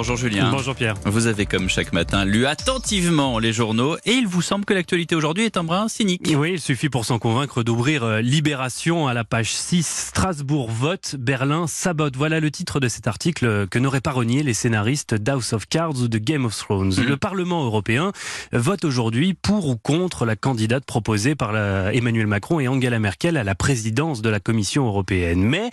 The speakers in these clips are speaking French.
Bonjour Julien. Bonjour Pierre. Vous avez comme chaque matin lu attentivement les journaux et il vous semble que l'actualité aujourd'hui est un brin cynique. Oui, il suffit pour s'en convaincre d'ouvrir euh, Libération à la page 6. Strasbourg vote, Berlin sabote. Voilà le titre de cet article que n'auraient pas renié les scénaristes d'House of Cards ou de Game of Thrones. Mhm. Le Parlement européen vote aujourd'hui pour ou contre la candidate proposée par Emmanuel Macron et Angela Merkel à la présidence de la Commission européenne. Mais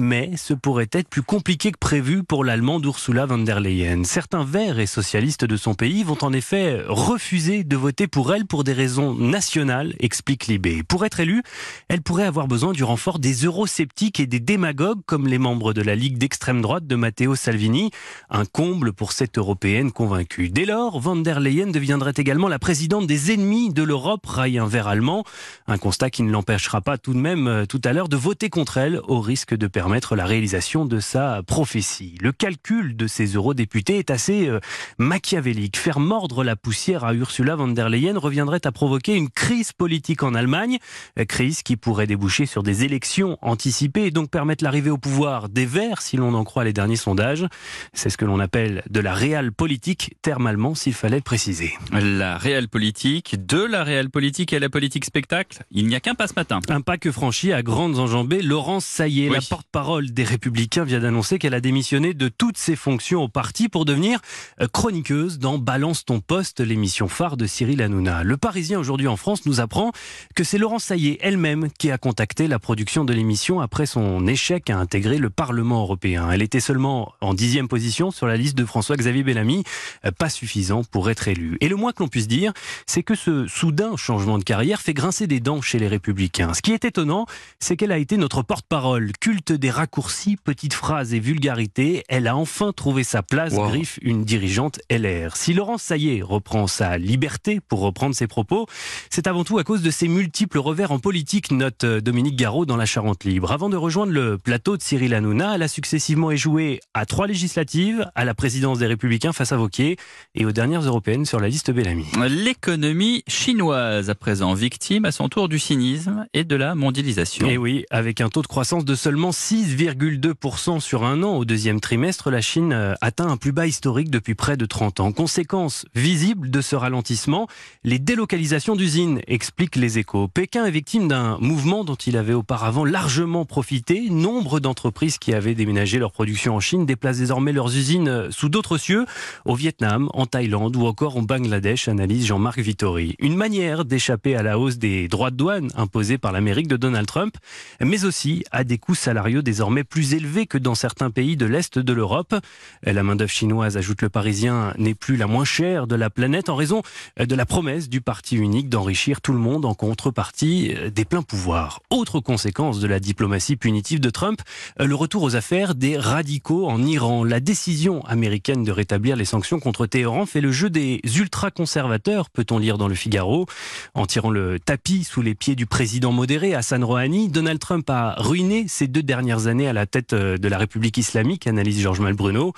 mais ce pourrait être plus compliqué que prévu pour l'Allemande Ursula von der Leyen. Certains verts et socialistes de son pays vont en effet refuser de voter pour elle pour des raisons nationales, explique Libé. Pour être élue, elle pourrait avoir besoin du renfort des eurosceptiques et des démagogues comme les membres de la Ligue d'extrême droite de Matteo Salvini, un comble pour cette européenne convaincue. Dès lors, von der Leyen deviendrait également la présidente des ennemis de l'Europe, raille un vert allemand, un constat qui ne l'empêchera pas tout de même euh, tout à l'heure de voter contre elle au risque de permettre la réalisation de sa prophétie. Le calcul de ces eurodéputés est assez euh, machiavélique. Faire mordre la poussière à Ursula von der Leyen reviendrait à provoquer une crise politique en Allemagne, euh, crise qui pourrait déboucher sur des élections anticipées et donc permettre l'arrivée au pouvoir des Verts si l'on en croit les derniers sondages. C'est ce que l'on appelle de la réelle politique, terme allemand s'il fallait le préciser. La réelle politique, de la réelle politique à la politique spectacle, il n'y a qu'un pas ce matin. Un pas que franchit à grandes enjambées Laurence Saillé, Oui. la porte-parole des Républicains, vient d'annoncer qu'elle a démissionné de toutes ses fonctions au parti pour devenir euh, chroniqueuse dans Balance ton poste, l'émission phare de Cyril Hanouna. Le Parisien aujourd'hui en France nous apprend que c'est Laurence Saillé elle-même qui a contacté la production de l'émission après son échec à intégrer le Parlement européen. Elle était seulement en dixième position sur la liste de François-Xavier Bellamy, euh, pas suffisant pour être élu. Et le moins que l'on puisse dire, c'est que ce soudain changement de carrière fait grincer des dents chez les républicains. Ce qui est étonnant, c'est qu'elle a été notre porte-parole. Culte des raccourcis, petites phrases et vulgarités, elle a enfin trouvé sa place, Wow. griffe une dirigeante LR. Si Laurence Saillé reprend sa liberté pour reprendre ses propos, c'est avant tout à cause de ses multiples revers en politique, note euh, Dominique Garot dans La Charente Libre. Avant de rejoindre le plateau de Cyril Hanouna, elle a successivement échoué à trois législatives, à la présidence des Républicains face à Vauquier et aux dernières européennes sur la liste Bellamy. L'économie chinoise, à présent victime à son tour du cynisme et de la mondialisation. Et oui, avec un taux de croissance de seulement 6,2% sur un an au deuxième trimestre, la Chine euh, atteint un plus bas historique depuis près de 30 ans. Conséquence visible de ce ralentissement, les délocalisations d'usines, expliquent les échos. Pékin est victime d'un mouvement dont il avait auparavant largement profité. Nombre d'entreprises qui avaient déménagé leur production en Chine déplacent désormais leurs usines euh, sous d'autres cieux, au Vietnam, en Thaïlande ou encore au Bangladesh, analyse Jean-Marc Vittori. Une manière d'échapper à la hausse des droits de douane imposés par l'Amérique de Donald Trump, mais aussi à des coûts salariaux désormais plus élevés que dans certains pays de l'Est de l'Europe. La main-d'œuvre chinoise, ajoute le Parisien, n'est plus la moins chère de la planète en raison de la promesse du parti unique d'enrichir tout le monde en contrepartie des pleins pouvoirs. Autre conséquence de la diplomatie punitive de Trump, le retour aux affaires des radicaux en Iran. La décision américaine de rétablir les sanctions contre Téhéran fait le jeu des ultra-conservateurs, peut-on lire dans le Figaro. En tirant le tapis sous les pieds du président modéré Hassan Rouhani, Donald Trump a ruiné ces deux dernières années à la tête euh, de la République islamique, analyse Georges Malbruno.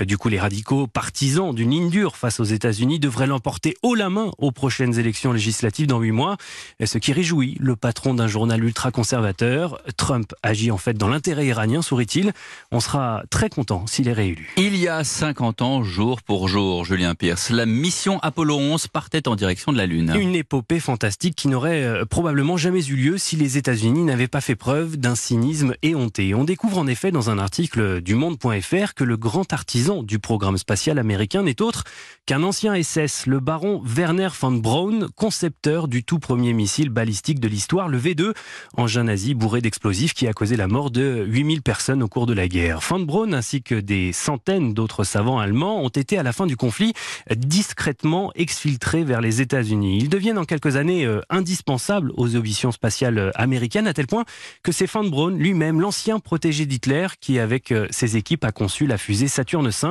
Euh, Du coup, les radicaux partisans d'une ligne dure face aux États-Unis devraient l'emporter haut la main aux prochaines élections législatives dans huit mois, ce qui réjouit le patron d'un journal ultra-conservateur. Trump agit en fait dans l'intérêt iranien, sourit-il. On sera très content s'il est réélu. Il y a 50 ans, jour pour jour, Julien Pierce, la mission Apollo 11 partait en direction de la Lune. Une épopée fantastique qui n'aurait euh, probablement jamais eu lieu si les États-Unis n'avaient pas fait preuve d'un cynisme éhonté. On découvre en effet dans un article du Monde.fr que le grand artisan du programme spatial américain n'est autre qu'un ancien SS, le baron Werner von Braun, concepteur du tout premier missile balistique de l'histoire, le V2, engin nazi bourré d'explosifs qui a causé la mort de 8000 personnes au cours de la guerre. Von Braun ainsi que des centaines d'autres savants allemands ont été à la fin du conflit discrètement exfiltrés vers les États-Unis. Ils deviennent en quelques années euh, indispensables aux ambitions spatiales euh, américaines à tel point que c'est Von Braun lui-même, l'ancien protégé d'Hitler, qui avec euh, ses équipes a conçu la fusée Saturne V,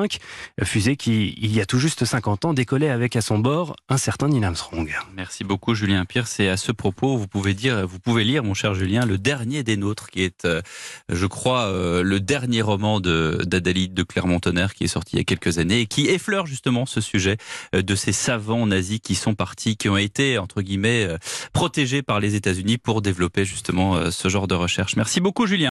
euh, fusée qui, il y a tout juste 50 ans, décollait avec à son bord un certain Neil Armstrong. Merci beaucoup Julien Pierce. Et à ce propos, vous pouvez dire, vous pouvez lire, mon cher Julien, le dernier des nôtres, qui est, euh, je crois, le dernier roman de d'Adalide de Clermont-Tonnerre, qui est sorti il y a quelques années et qui effleure justement ce sujet de ces savants nazis qui sont partis, qui ont été entre guillemets protégés par les États-Unis pour développer justement ce genre de recherche. Merci beaucoup Julien.